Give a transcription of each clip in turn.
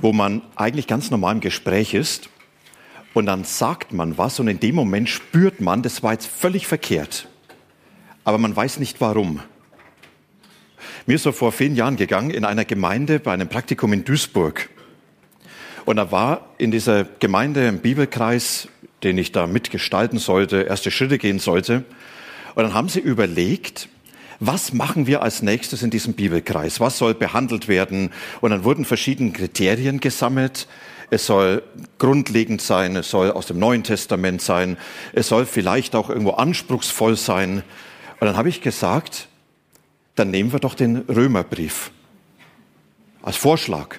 wo man eigentlich ganz normal im Gespräch ist und dann sagt man was und in dem Moment spürt man, das war jetzt völlig verkehrt. Aber man weiß nicht warum. Mir ist so vor vielen Jahren gegangen in einer Gemeinde bei einem Praktikum in Duisburg. Und da war in dieser Gemeinde ein Bibelkreis, den ich da mitgestalten sollte, erste Schritte gehen sollte. Und dann haben sie überlegt, was machen wir als nächstes in diesem Bibelkreis? Was soll behandelt werden? Und dann wurden verschiedene Kriterien gesammelt. Es soll grundlegend sein, es soll aus dem Neuen Testament sein, es soll vielleicht auch irgendwo anspruchsvoll sein. Und dann habe ich gesagt, dann nehmen wir doch den Römerbrief als Vorschlag.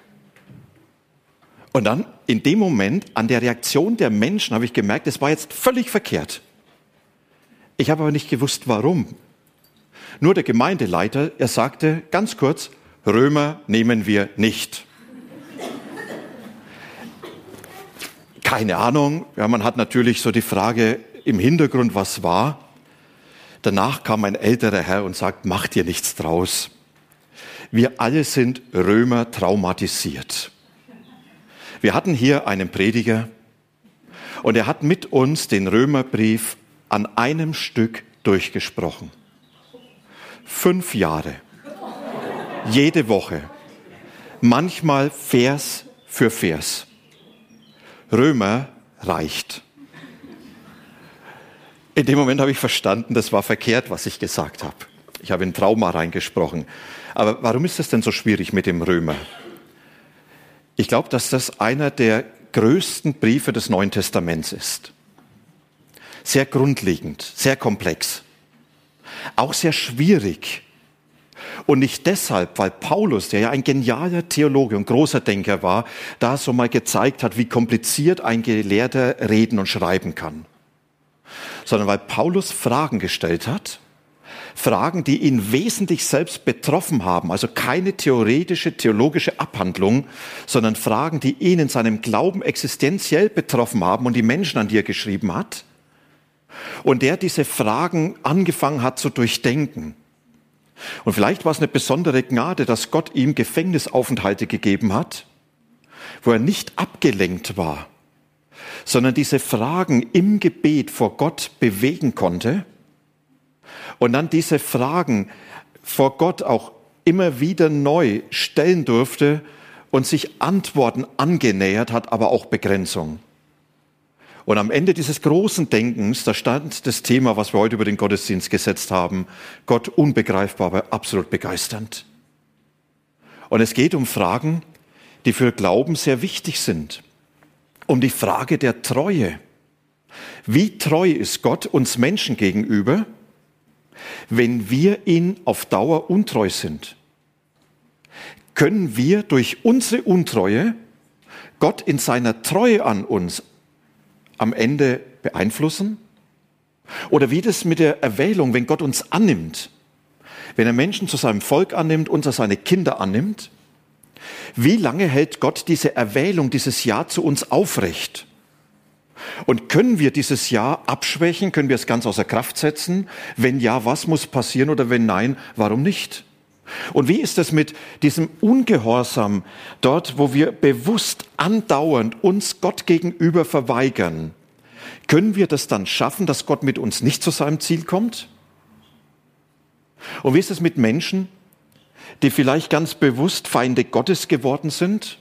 Und dann in dem Moment an der Reaktion der Menschen habe ich gemerkt, es war jetzt völlig verkehrt. Ich habe aber nicht gewusst, warum. Nur der Gemeindeleiter, er sagte ganz kurz, Römer nehmen wir nicht. Keine Ahnung. Ja, man hat natürlich so die Frage im Hintergrund, was war. Danach kam ein älterer Herr und sagt, mach dir nichts draus. Wir alle sind Römer traumatisiert. Wir hatten hier einen Prediger und er hat mit uns den Römerbrief an einem Stück durchgesprochen. Fünf Jahre. Jede Woche. Manchmal Vers für Vers. Römer reicht. In dem Moment habe ich verstanden, das war verkehrt, was ich gesagt habe. Ich habe in Trauma reingesprochen. Aber warum ist es denn so schwierig mit dem Römer? Ich glaube, dass das einer der größten Briefe des Neuen Testaments ist. Sehr grundlegend, sehr komplex auch sehr schwierig. Und nicht deshalb, weil Paulus, der ja ein genialer Theologe und großer Denker war, da so mal gezeigt hat, wie kompliziert ein Gelehrter reden und schreiben kann, sondern weil Paulus Fragen gestellt hat, Fragen, die ihn wesentlich selbst betroffen haben, also keine theoretische, theologische Abhandlung, sondern Fragen, die ihn in seinem Glauben existenziell betroffen haben und die Menschen an die er geschrieben hat und der diese Fragen angefangen hat zu durchdenken. Und vielleicht war es eine besondere Gnade, dass Gott ihm Gefängnisaufenthalte gegeben hat, wo er nicht abgelenkt war, sondern diese Fragen im Gebet vor Gott bewegen konnte und dann diese Fragen vor Gott auch immer wieder neu stellen durfte und sich Antworten angenähert hat, aber auch Begrenzungen. Und am Ende dieses großen Denkens, da stand das Thema, was wir heute über den Gottesdienst gesetzt haben, Gott unbegreifbar, aber absolut begeisternd. Und es geht um Fragen, die für Glauben sehr wichtig sind. Um die Frage der Treue. Wie treu ist Gott uns Menschen gegenüber, wenn wir ihn auf Dauer untreu sind? Können wir durch unsere Untreue Gott in seiner Treue an uns am Ende beeinflussen? Oder wie das mit der Erwählung, wenn Gott uns annimmt, wenn er Menschen zu seinem Volk annimmt, uns als seine Kinder annimmt, wie lange hält Gott diese Erwählung, dieses Ja zu uns aufrecht? Und können wir dieses Ja abschwächen? Können wir es ganz außer Kraft setzen? Wenn ja, was muss passieren? Oder wenn nein, warum nicht? Und wie ist es mit diesem Ungehorsam dort, wo wir bewusst andauernd uns Gott gegenüber verweigern? Können wir das dann schaffen, dass Gott mit uns nicht zu seinem Ziel kommt? Und wie ist es mit Menschen, die vielleicht ganz bewusst Feinde Gottes geworden sind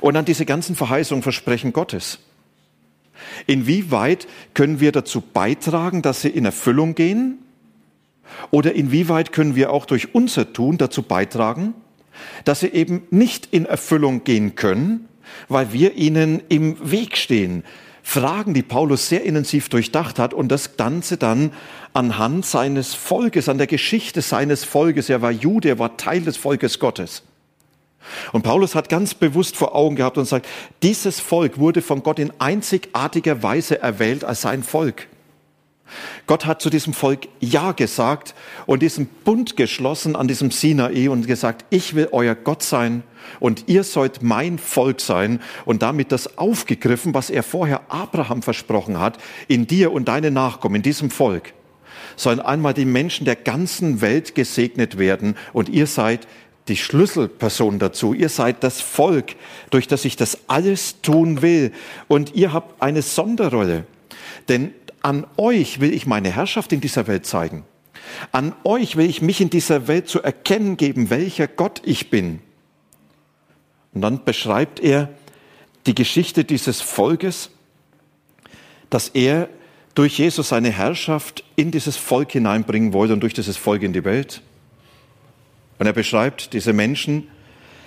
und dann diese ganzen Verheißungen, Versprechen Gottes? Inwieweit können wir dazu beitragen, dass sie in Erfüllung gehen? Oder inwieweit können wir auch durch unser Tun dazu beitragen, dass sie eben nicht in Erfüllung gehen können, weil wir ihnen im Weg stehen? Fragen, die Paulus sehr intensiv durchdacht hat und das Ganze dann anhand seines Volkes, an der Geschichte seines Volkes, er war Jude, er war Teil des Volkes Gottes. Und Paulus hat ganz bewusst vor Augen gehabt und sagt, dieses Volk wurde von Gott in einzigartiger Weise erwählt als sein Volk. Gott hat zu diesem Volk Ja gesagt und diesen Bund geschlossen an diesem Sinai und gesagt, ich will euer Gott sein und ihr sollt mein Volk sein und damit das aufgegriffen, was er vorher Abraham versprochen hat, in dir und deine Nachkommen, in diesem Volk, sollen einmal die Menschen der ganzen Welt gesegnet werden und ihr seid die Schlüsselperson dazu. Ihr seid das Volk, durch das ich das alles tun will. Und ihr habt eine Sonderrolle. Denn an euch will ich meine Herrschaft in dieser Welt zeigen. An euch will ich mich in dieser Welt zu erkennen geben, welcher Gott ich bin. Und dann beschreibt er die Geschichte dieses Volkes, dass er durch Jesus seine Herrschaft in dieses Volk hineinbringen wollte und durch dieses Volk in die Welt. Und er beschreibt diese Menschen,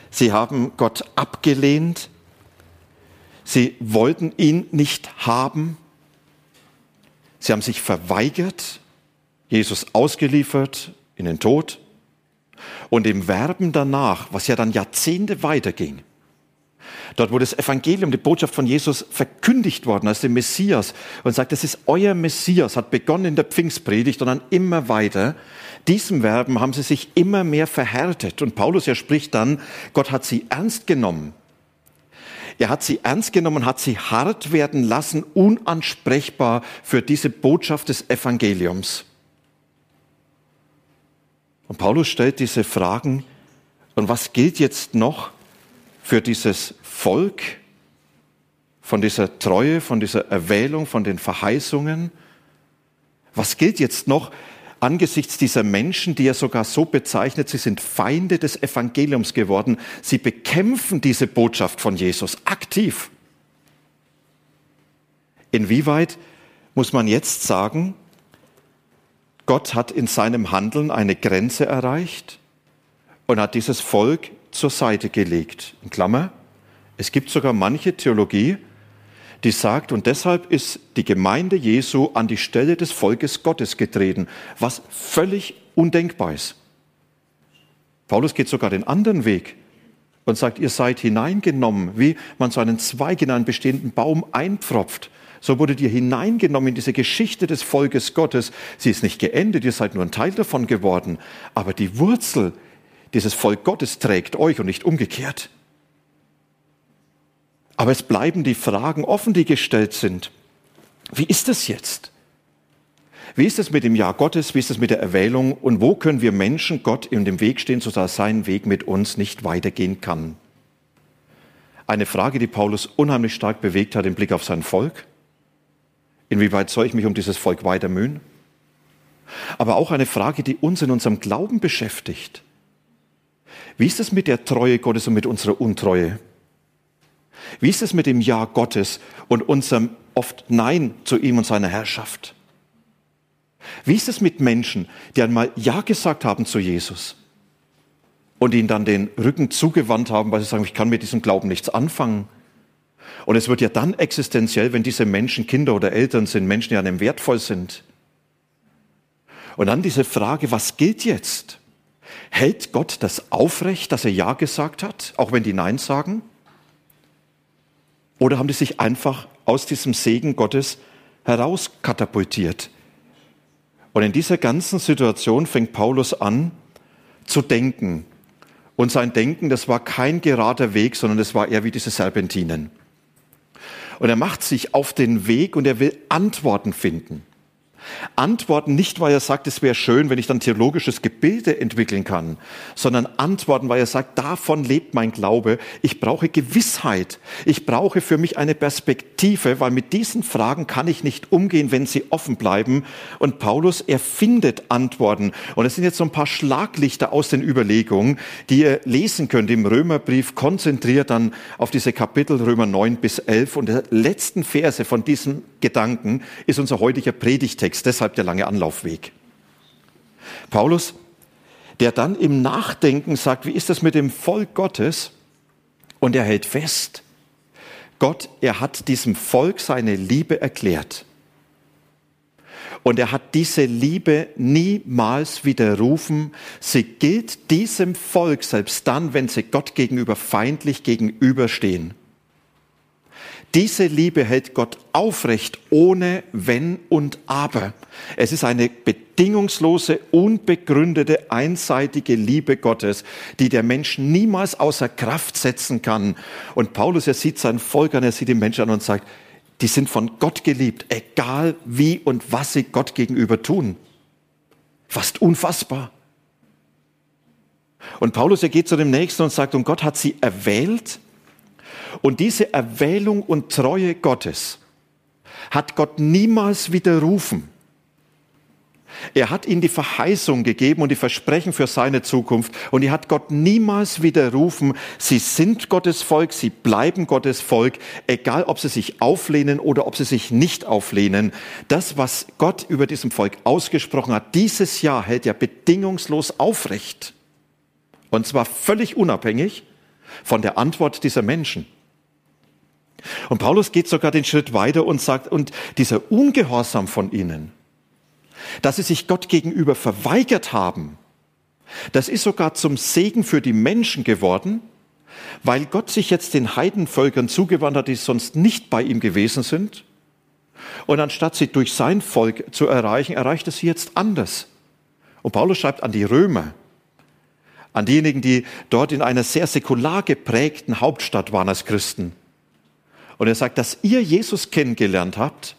sie haben Gott abgelehnt, sie wollten ihn nicht haben, sie haben sich verweigert, Jesus ausgeliefert in den Tod und im Werben danach, was ja dann Jahrzehnte weiterging, Dort, wo das Evangelium, die Botschaft von Jesus verkündigt worden als dem Messias und sagt, das ist euer Messias, hat begonnen in der Pfingstpredigt und dann immer weiter. Diesem Verben haben sie sich immer mehr verhärtet. Und Paulus, er spricht dann, Gott hat sie ernst genommen. Er hat sie ernst genommen, hat sie hart werden lassen, unansprechbar für diese Botschaft des Evangeliums. Und Paulus stellt diese Fragen, und was gilt jetzt noch für dieses Volk, von dieser Treue, von dieser Erwählung, von den Verheißungen? Was gilt jetzt noch angesichts dieser Menschen, die er sogar so bezeichnet, sie sind Feinde des Evangeliums geworden, sie bekämpfen diese Botschaft von Jesus aktiv? Inwieweit muss man jetzt sagen, Gott hat in seinem Handeln eine Grenze erreicht und hat dieses Volk zur Seite gelegt. In Klammer, es gibt sogar manche Theologie, die sagt, und deshalb ist die Gemeinde Jesu an die Stelle des Volkes Gottes getreten, was völlig undenkbar ist. Paulus geht sogar den anderen Weg und sagt, ihr seid hineingenommen, wie man so einen Zweig in einen bestehenden Baum einpfropft. So wurdet ihr hineingenommen in diese Geschichte des Volkes Gottes. Sie ist nicht geendet, ihr seid nur ein Teil davon geworden. Aber die Wurzel dieses Volk Gottes trägt euch und nicht umgekehrt. Aber es bleiben die Fragen offen, die gestellt sind. Wie ist es jetzt? Wie ist es mit dem Ja Gottes? Wie ist es mit der Erwählung? Und wo können wir Menschen Gott in dem Weg stehen, sodass sein Weg mit uns nicht weitergehen kann? Eine Frage, die Paulus unheimlich stark bewegt hat im Blick auf sein Volk. Inwieweit soll ich mich um dieses Volk weiter mühen? Aber auch eine Frage, die uns in unserem Glauben beschäftigt. Wie ist es mit der Treue Gottes und mit unserer Untreue? Wie ist es mit dem Ja Gottes und unserem oft Nein zu ihm und seiner Herrschaft? Wie ist es mit Menschen, die einmal Ja gesagt haben zu Jesus und ihnen dann den Rücken zugewandt haben, weil sie sagen, ich kann mit diesem Glauben nichts anfangen? Und es wird ja dann existenziell, wenn diese Menschen Kinder oder Eltern sind, Menschen, die einem wertvoll sind. Und dann diese Frage, was gilt jetzt? Hält Gott das aufrecht, dass er Ja gesagt hat, auch wenn die Nein sagen? Oder haben die sich einfach aus diesem Segen Gottes herauskatapultiert? Und in dieser ganzen Situation fängt Paulus an zu denken. Und sein Denken, das war kein gerader Weg, sondern es war eher wie diese Serpentinen. Und er macht sich auf den Weg und er will Antworten finden. Antworten nicht, weil er sagt, es wäre schön, wenn ich dann theologisches Gebilde entwickeln kann, sondern Antworten, weil er sagt, davon lebt mein Glaube. Ich brauche Gewissheit. Ich brauche für mich eine Perspektive, weil mit diesen Fragen kann ich nicht umgehen, wenn sie offen bleiben. Und Paulus, er findet Antworten. Und es sind jetzt so ein paar Schlaglichter aus den Überlegungen, die ihr lesen könnt im Römerbrief, konzentriert dann auf diese Kapitel Römer 9 bis 11. Und der letzten Verse von diesem Gedanken ist unser heutiger Predigtext. Deshalb der lange Anlaufweg. Paulus, der dann im Nachdenken sagt, wie ist das mit dem Volk Gottes? Und er hält fest, Gott, er hat diesem Volk seine Liebe erklärt. Und er hat diese Liebe niemals widerrufen. Sie gilt diesem Volk selbst dann, wenn sie Gott gegenüber feindlich gegenüberstehen. Diese Liebe hält Gott aufrecht, ohne Wenn und Aber. Es ist eine bedingungslose, unbegründete, einseitige Liebe Gottes, die der Mensch niemals außer Kraft setzen kann. Und Paulus, er sieht sein Volk an, er sieht die Menschen an und sagt, die sind von Gott geliebt, egal wie und was sie Gott gegenüber tun. Fast unfassbar. Und Paulus, er geht zu dem Nächsten und sagt, und Gott hat sie erwählt, und diese Erwählung und Treue Gottes hat Gott niemals widerrufen. Er hat ihnen die Verheißung gegeben und die Versprechen für seine Zukunft und er hat Gott niemals widerrufen. Sie sind Gottes Volk, sie bleiben Gottes Volk, egal ob sie sich auflehnen oder ob sie sich nicht auflehnen. Das, was Gott über diesem Volk ausgesprochen hat, dieses Jahr hält er bedingungslos aufrecht. Und zwar völlig unabhängig von der Antwort dieser Menschen. Und Paulus geht sogar den Schritt weiter und sagt, und dieser Ungehorsam von ihnen, dass sie sich Gott gegenüber verweigert haben, das ist sogar zum Segen für die Menschen geworden, weil Gott sich jetzt den Heidenvölkern zugewandt hat, die sonst nicht bei ihm gewesen sind. Und anstatt sie durch sein Volk zu erreichen, erreicht es sie jetzt anders. Und Paulus schreibt an die Römer, an diejenigen, die dort in einer sehr säkular geprägten Hauptstadt waren als Christen. Und er sagt, dass ihr Jesus kennengelernt habt,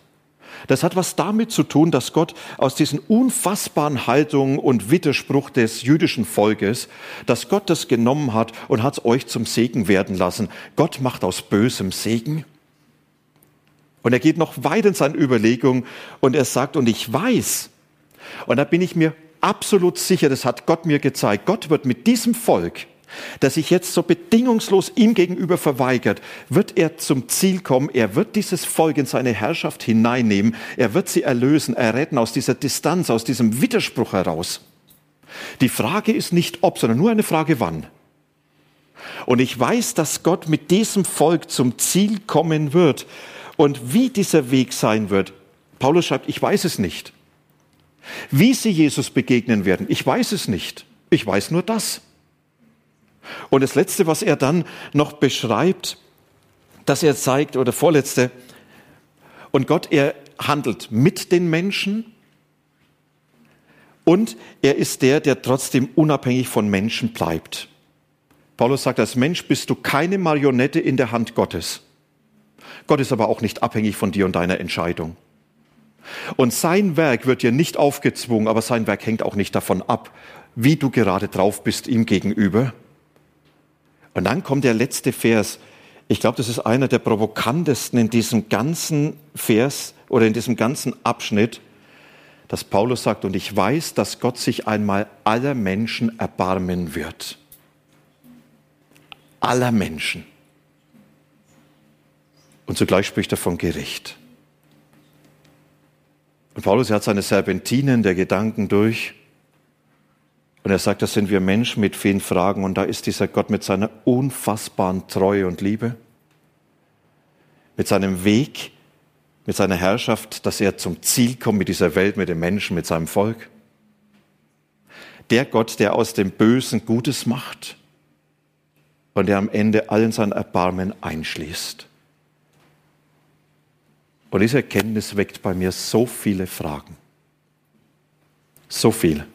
das hat was damit zu tun, dass Gott aus diesen unfassbaren Haltungen und Widerspruch des jüdischen Volkes, dass Gott das genommen hat und hat es euch zum Segen werden lassen. Gott macht aus Bösem Segen. Und er geht noch weit in seinen Überlegungen und er sagt, und ich weiß, und da bin ich mir absolut sicher, das hat Gott mir gezeigt, Gott wird mit diesem Volk das sich jetzt so bedingungslos ihm gegenüber verweigert, wird er zum Ziel kommen. Er wird dieses Volk in seine Herrschaft hineinnehmen. Er wird sie erlösen, erretten aus dieser Distanz, aus diesem Widerspruch heraus. Die Frage ist nicht ob, sondern nur eine Frage wann. Und ich weiß, dass Gott mit diesem Volk zum Ziel kommen wird. Und wie dieser Weg sein wird, Paulus schreibt, ich weiß es nicht. Wie sie Jesus begegnen werden, ich weiß es nicht. Ich weiß nur das. Und das Letzte, was er dann noch beschreibt, dass er zeigt, oder vorletzte, und Gott, er handelt mit den Menschen und er ist der, der trotzdem unabhängig von Menschen bleibt. Paulus sagt, als Mensch bist du keine Marionette in der Hand Gottes. Gott ist aber auch nicht abhängig von dir und deiner Entscheidung. Und sein Werk wird dir nicht aufgezwungen, aber sein Werk hängt auch nicht davon ab, wie du gerade drauf bist ihm gegenüber. Und dann kommt der letzte Vers. Ich glaube, das ist einer der provokantesten in diesem ganzen Vers oder in diesem ganzen Abschnitt, dass Paulus sagt, und ich weiß, dass Gott sich einmal aller Menschen erbarmen wird. Aller Menschen. Und zugleich spricht er von Gericht. Und Paulus hat seine Serpentinen der Gedanken durch und er sagt, das sind wir Menschen mit vielen Fragen und da ist dieser Gott mit seiner unfassbaren Treue und Liebe, mit seinem Weg, mit seiner Herrschaft, dass er zum Ziel kommt mit dieser Welt, mit den Menschen, mit seinem Volk. Der Gott, der aus dem Bösen Gutes macht und der am Ende allen sein Erbarmen einschließt. Und diese Erkenntnis weckt bei mir so viele Fragen. So viele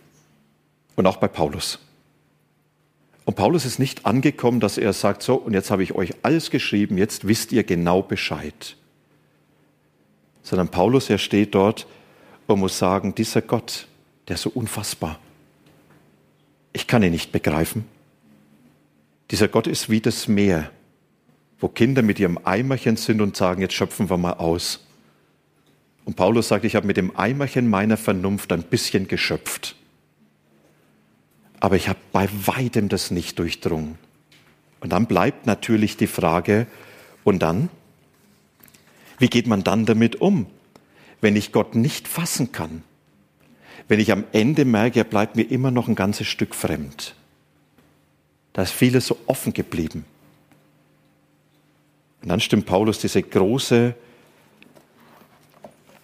und auch bei Paulus. Und Paulus ist nicht angekommen, dass er sagt, so, und jetzt habe ich euch alles geschrieben, jetzt wisst ihr genau Bescheid. Sondern Paulus, er steht dort und muss sagen, dieser Gott, der ist so unfassbar. Ich kann ihn nicht begreifen. Dieser Gott ist wie das Meer, wo Kinder mit ihrem Eimerchen sind und sagen, jetzt schöpfen wir mal aus. Und Paulus sagt, ich habe mit dem Eimerchen meiner Vernunft ein bisschen geschöpft aber ich habe bei weitem das nicht durchdrungen. Und dann bleibt natürlich die Frage, und dann? Wie geht man dann damit um, wenn ich Gott nicht fassen kann? Wenn ich am Ende merke, er bleibt mir immer noch ein ganzes Stück fremd. Da ist vieles so offen geblieben. Und dann stimmt Paulus diese große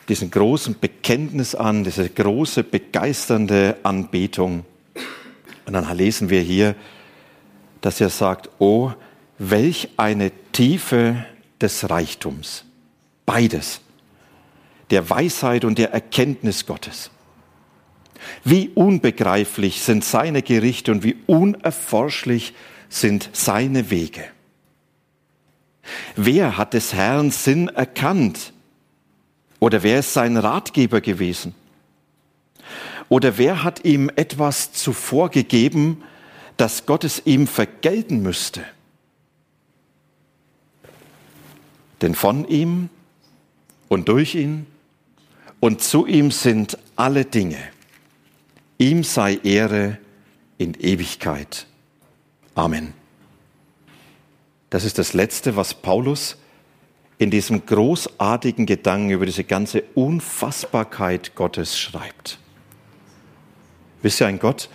diesen großen Bekenntnis an, diese große begeisternde Anbetung. Und dann lesen wir hier, dass er sagt, oh, welch eine Tiefe des Reichtums. Beides. Der Weisheit und der Erkenntnis Gottes. Wie unbegreiflich sind seine Gerichte und wie unerforschlich sind seine Wege. Wer hat des Herrn Sinn erkannt? Oder wer ist sein Ratgeber gewesen? Oder wer hat ihm etwas zuvor gegeben, dass Gott es ihm vergelten müsste? Denn von ihm und durch ihn und zu ihm sind alle Dinge. Ihm sei Ehre in Ewigkeit. Amen. Das ist das Letzte, was Paulus in diesem großartigen Gedanken über diese ganze Unfassbarkeit Gottes schreibt. Wisst ihr, ein Gott,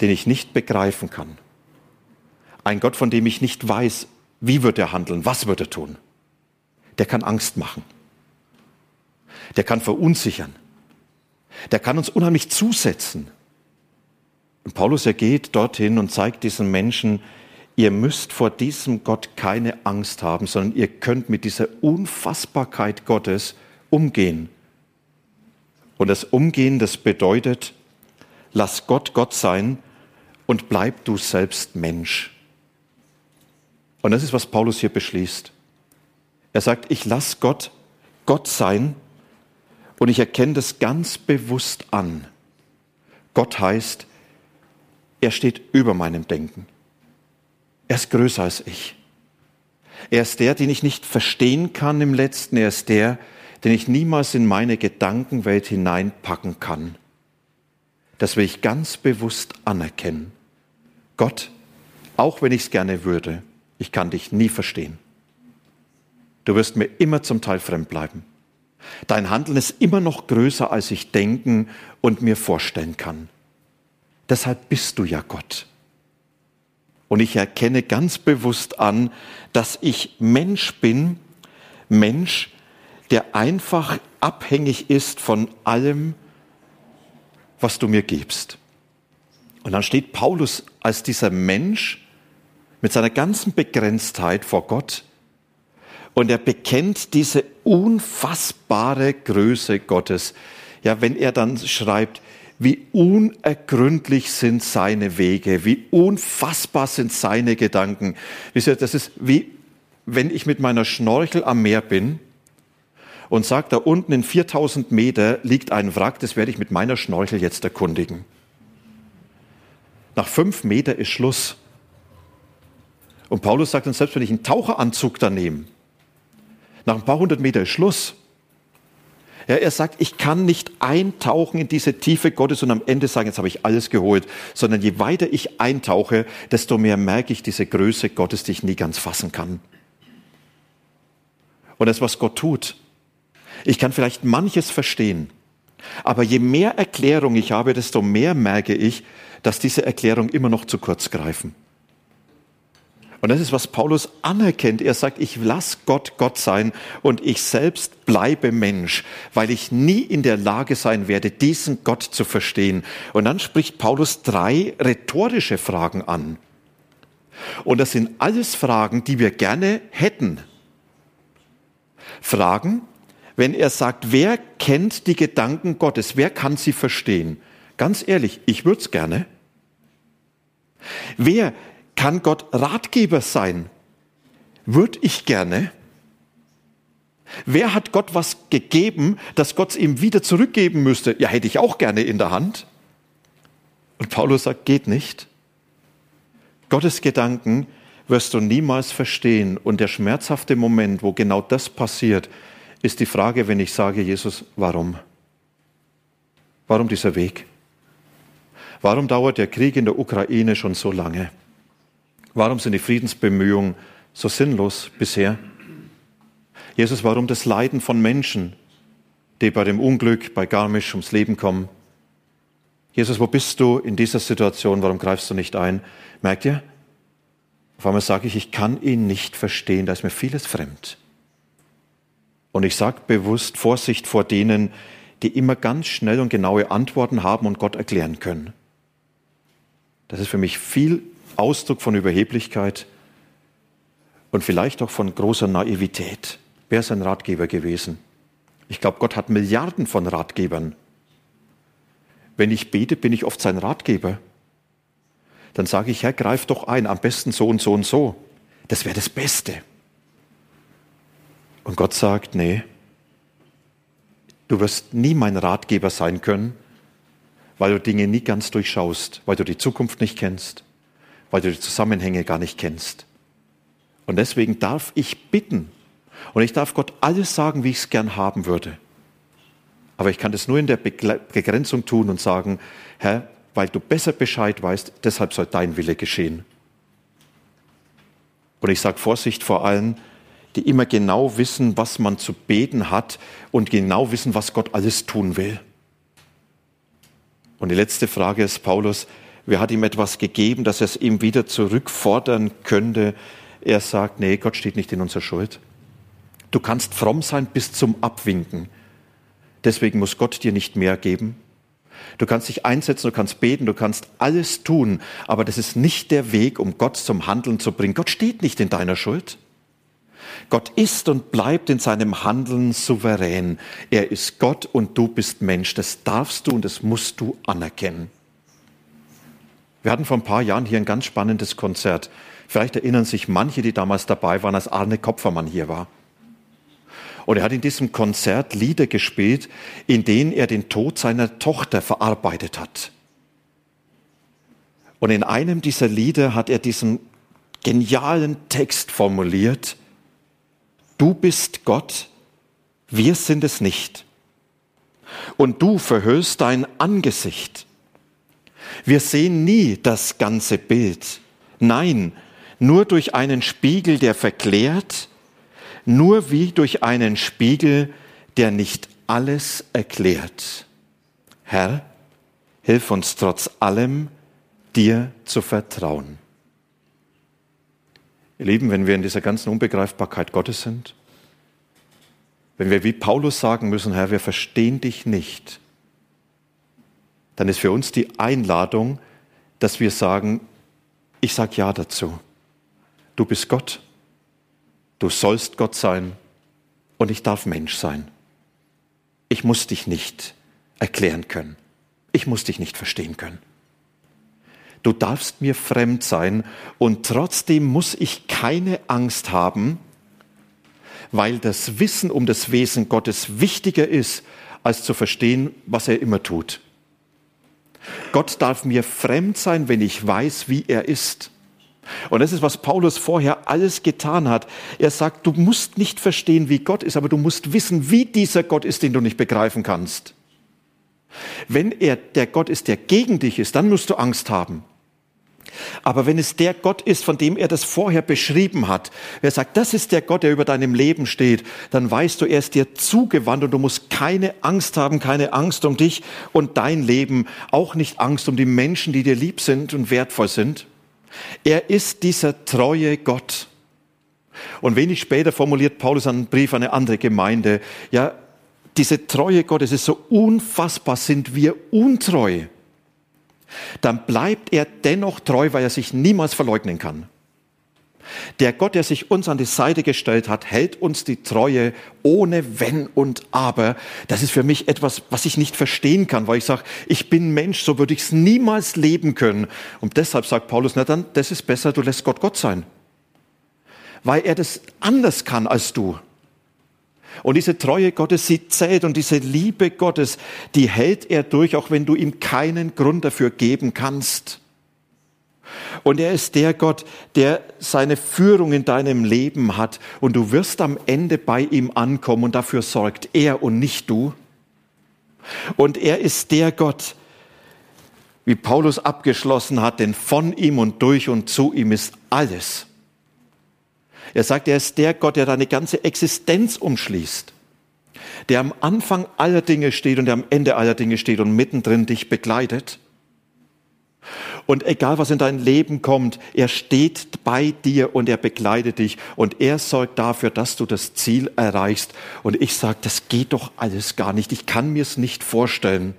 den ich nicht begreifen kann. Ein Gott, von dem ich nicht weiß, wie wird er handeln, was wird er tun. Der kann Angst machen. Der kann verunsichern. Der kann uns unheimlich zusetzen. Und Paulus, er geht dorthin und zeigt diesen Menschen, ihr müsst vor diesem Gott keine Angst haben, sondern ihr könnt mit dieser Unfassbarkeit Gottes umgehen. Und das Umgehen, das bedeutet, lass Gott Gott sein und bleib du selbst Mensch. Und das ist, was Paulus hier beschließt. Er sagt, ich lass Gott Gott sein und ich erkenne das ganz bewusst an. Gott heißt, er steht über meinem Denken. Er ist größer als ich. Er ist der, den ich nicht verstehen kann im letzten. Er ist der, den ich niemals in meine Gedankenwelt hineinpacken kann. Das will ich ganz bewusst anerkennen. Gott, auch wenn ich es gerne würde, ich kann dich nie verstehen. Du wirst mir immer zum Teil fremd bleiben. Dein Handeln ist immer noch größer, als ich denken und mir vorstellen kann. Deshalb bist du ja Gott. Und ich erkenne ganz bewusst an, dass ich Mensch bin, Mensch, der einfach abhängig ist von allem, was du mir gibst. Und dann steht Paulus als dieser Mensch mit seiner ganzen Begrenztheit vor Gott und er bekennt diese unfassbare Größe Gottes. Ja, wenn er dann schreibt, wie unergründlich sind seine Wege, wie unfassbar sind seine Gedanken. Wisst ihr, das ist wie, wenn ich mit meiner Schnorchel am Meer bin und sage, da unten in 4000 Meter liegt ein Wrack, das werde ich mit meiner Schnorchel jetzt erkundigen. Nach fünf Meter ist Schluss. Und Paulus sagt dann, selbst wenn ich einen Taucheranzug da nehme, nach ein paar hundert Meter ist Schluss. Ja, er sagt, ich kann nicht eintauchen in diese Tiefe Gottes und am Ende sagen, jetzt habe ich alles geholt, sondern je weiter ich eintauche, desto mehr merke ich diese Größe Gottes, die ich nie ganz fassen kann. Und das, was Gott tut, ich kann vielleicht manches verstehen, aber je mehr Erklärung ich habe, desto mehr merke ich, dass diese Erklärungen immer noch zu kurz greifen. Und das ist, was Paulus anerkennt. Er sagt, ich lass Gott Gott sein und ich selbst bleibe Mensch, weil ich nie in der Lage sein werde, diesen Gott zu verstehen. Und dann spricht Paulus drei rhetorische Fragen an. Und das sind alles Fragen, die wir gerne hätten. Fragen, wenn er sagt, wer kennt die Gedanken Gottes? Wer kann sie verstehen? Ganz ehrlich, ich würde es gerne. Wer kann Gott Ratgeber sein? Würde ich gerne. Wer hat Gott was gegeben, dass Gott es ihm wieder zurückgeben müsste? Ja, hätte ich auch gerne in der Hand. Und Paulus sagt, geht nicht. Gottes Gedanken wirst du niemals verstehen. Und der schmerzhafte Moment, wo genau das passiert, ist die Frage, wenn ich sage, Jesus, warum? Warum dieser Weg? Warum dauert der Krieg in der Ukraine schon so lange? Warum sind die Friedensbemühungen so sinnlos bisher? Jesus, warum das Leiden von Menschen, die bei dem Unglück bei Garmisch ums Leben kommen? Jesus, wo bist du in dieser Situation? Warum greifst du nicht ein? Merkt ihr? Auf einmal sage ich, ich kann ihn nicht verstehen, da ist mir vieles fremd. Und ich sage bewusst Vorsicht vor denen, die immer ganz schnell und genaue Antworten haben und Gott erklären können. Das ist für mich viel Ausdruck von Überheblichkeit und vielleicht auch von großer Naivität. Wer ist ein Ratgeber gewesen? Ich glaube, Gott hat Milliarden von Ratgebern. Wenn ich bete, bin ich oft sein Ratgeber. Dann sage ich, Herr, greif doch ein, am besten so und so und so. Das wäre das Beste. Und Gott sagt, nee, du wirst nie mein Ratgeber sein können, weil du Dinge nie ganz durchschaust, weil du die Zukunft nicht kennst, weil du die Zusammenhänge gar nicht kennst. Und deswegen darf ich bitten und ich darf Gott alles sagen, wie ich es gern haben würde. Aber ich kann das nur in der Begrenzung tun und sagen, Herr, weil du besser Bescheid weißt, deshalb soll dein Wille geschehen. Und ich sage Vorsicht vor allen, die immer genau wissen, was man zu beten hat und genau wissen, was Gott alles tun will. Und die letzte Frage ist Paulus, wer hat ihm etwas gegeben, dass er es ihm wieder zurückfordern könnte? Er sagt, nee, Gott steht nicht in unserer Schuld. Du kannst fromm sein bis zum Abwinken. Deswegen muss Gott dir nicht mehr geben. Du kannst dich einsetzen, du kannst beten, du kannst alles tun, aber das ist nicht der Weg, um Gott zum Handeln zu bringen. Gott steht nicht in deiner Schuld. Gott ist und bleibt in seinem Handeln souverän. Er ist Gott und du bist Mensch. Das darfst du und das musst du anerkennen. Wir hatten vor ein paar Jahren hier ein ganz spannendes Konzert. Vielleicht erinnern sich manche, die damals dabei waren, als Arne Kopfermann hier war. Und er hat in diesem Konzert Lieder gespielt, in denen er den Tod seiner Tochter verarbeitet hat. Und in einem dieser Lieder hat er diesen genialen Text formuliert, Du bist Gott, wir sind es nicht. Und du verhüllst dein Angesicht. Wir sehen nie das ganze Bild. Nein, nur durch einen Spiegel, der verklärt, nur wie durch einen Spiegel, der nicht alles erklärt. Herr, hilf uns trotz allem, dir zu vertrauen. Ihr Lieben, wenn wir in dieser ganzen Unbegreifbarkeit Gottes sind, wenn wir wie Paulus sagen müssen, Herr, wir verstehen dich nicht, dann ist für uns die Einladung, dass wir sagen, ich sage ja dazu. Du bist Gott Du sollst Gott sein und ich darf Mensch sein. Ich muss dich nicht erklären können. Ich muss dich nicht verstehen können. Du darfst mir fremd sein und trotzdem muss ich keine Angst haben, weil das Wissen um das Wesen Gottes wichtiger ist, als zu verstehen, was er immer tut. Gott darf mir fremd sein, wenn ich weiß, wie er ist. Und das ist, was Paulus vorher alles getan hat. Er sagt, du musst nicht verstehen, wie Gott ist, aber du musst wissen, wie dieser Gott ist, den du nicht begreifen kannst. Wenn er der Gott ist, der gegen dich ist, dann musst du Angst haben. Aber wenn es der Gott ist, von dem er das vorher beschrieben hat, wer sagt, das ist der Gott, der über deinem Leben steht, dann weißt du, er ist dir zugewandt und du musst keine Angst haben, keine Angst um dich und dein Leben, auch nicht Angst um die Menschen, die dir lieb sind und wertvoll sind. Er ist dieser treue Gott. Und wenig später formuliert Paulus einen Brief an eine andere Gemeinde. Ja, diese Treue Gottes ist so unfassbar, sind wir untreu. Dann bleibt er dennoch treu, weil er sich niemals verleugnen kann. Der Gott, der sich uns an die Seite gestellt hat, hält uns die Treue ohne Wenn und Aber. Das ist für mich etwas, was ich nicht verstehen kann, weil ich sage, ich bin Mensch, so würde ich es niemals leben können. Und deshalb sagt Paulus, na dann, das ist besser, du lässt Gott Gott sein. Weil er das anders kann als du. Und diese Treue Gottes, sie zählt und diese Liebe Gottes, die hält er durch, auch wenn du ihm keinen Grund dafür geben kannst. Und er ist der Gott, der seine Führung in deinem Leben hat. Und du wirst am Ende bei ihm ankommen und dafür sorgt er und nicht du. Und er ist der Gott, wie Paulus abgeschlossen hat, denn von ihm und durch und zu ihm ist alles. Er sagt, er ist der Gott, der deine ganze Existenz umschließt, der am Anfang aller Dinge steht und der am Ende aller Dinge steht und mittendrin dich begleitet. Und egal was in dein Leben kommt, er steht bei dir und er begleitet dich und er sorgt dafür, dass du das Ziel erreichst. Und ich sage, das geht doch alles gar nicht. Ich kann mir es nicht vorstellen.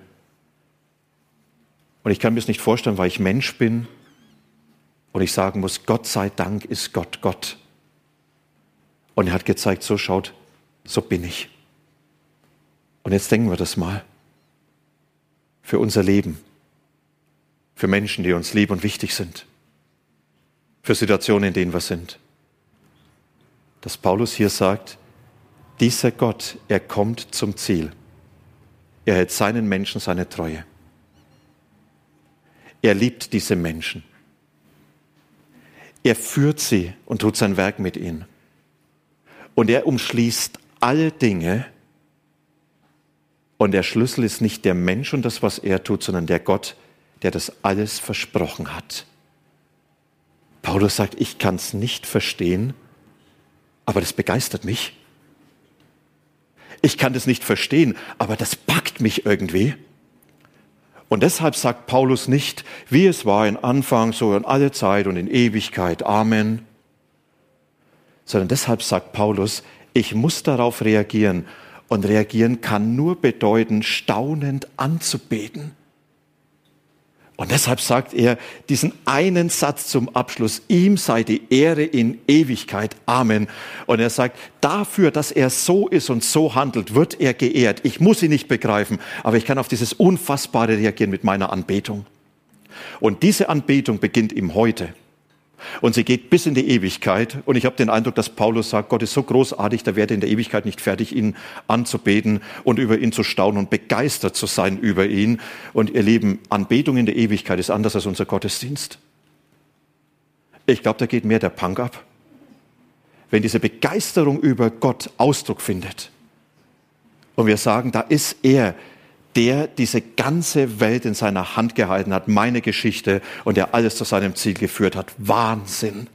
Und ich kann mir es nicht vorstellen, weil ich Mensch bin und ich sagen muss, Gott sei Dank ist Gott Gott. Und er hat gezeigt, so schaut, so bin ich. Und jetzt denken wir das mal für unser Leben für Menschen, die uns lieb und wichtig sind, für Situationen, in denen wir sind. Dass Paulus hier sagt, dieser Gott, er kommt zum Ziel. Er hält seinen Menschen seine Treue. Er liebt diese Menschen. Er führt sie und tut sein Werk mit ihnen. Und er umschließt alle Dinge. Und der Schlüssel ist nicht der Mensch und das, was er tut, sondern der Gott, der das alles versprochen hat. Paulus sagt, ich kann es nicht verstehen, aber das begeistert mich. Ich kann das nicht verstehen, aber das packt mich irgendwie. Und deshalb sagt Paulus nicht, wie es war in Anfang, so in alle Zeit und in Ewigkeit, Amen, sondern deshalb sagt Paulus, ich muss darauf reagieren. Und reagieren kann nur bedeuten, staunend anzubeten. Und deshalb sagt er diesen einen Satz zum Abschluss, ihm sei die Ehre in Ewigkeit. Amen. Und er sagt, dafür, dass er so ist und so handelt, wird er geehrt. Ich muss ihn nicht begreifen, aber ich kann auf dieses Unfassbare reagieren mit meiner Anbetung. Und diese Anbetung beginnt ihm heute. Und sie geht bis in die Ewigkeit. Und ich habe den Eindruck, dass Paulus sagt, Gott ist so großartig, da werde in der Ewigkeit nicht fertig, ihn anzubeten und über ihn zu staunen und begeistert zu sein über ihn. Und ihr Lieben, Anbetung in der Ewigkeit ist anders als unser Gottesdienst. Ich glaube, da geht mehr der Punk ab. Wenn diese Begeisterung über Gott Ausdruck findet und wir sagen, da ist er, der diese ganze Welt in seiner Hand gehalten hat, meine Geschichte und der alles zu seinem Ziel geführt hat. Wahnsinn.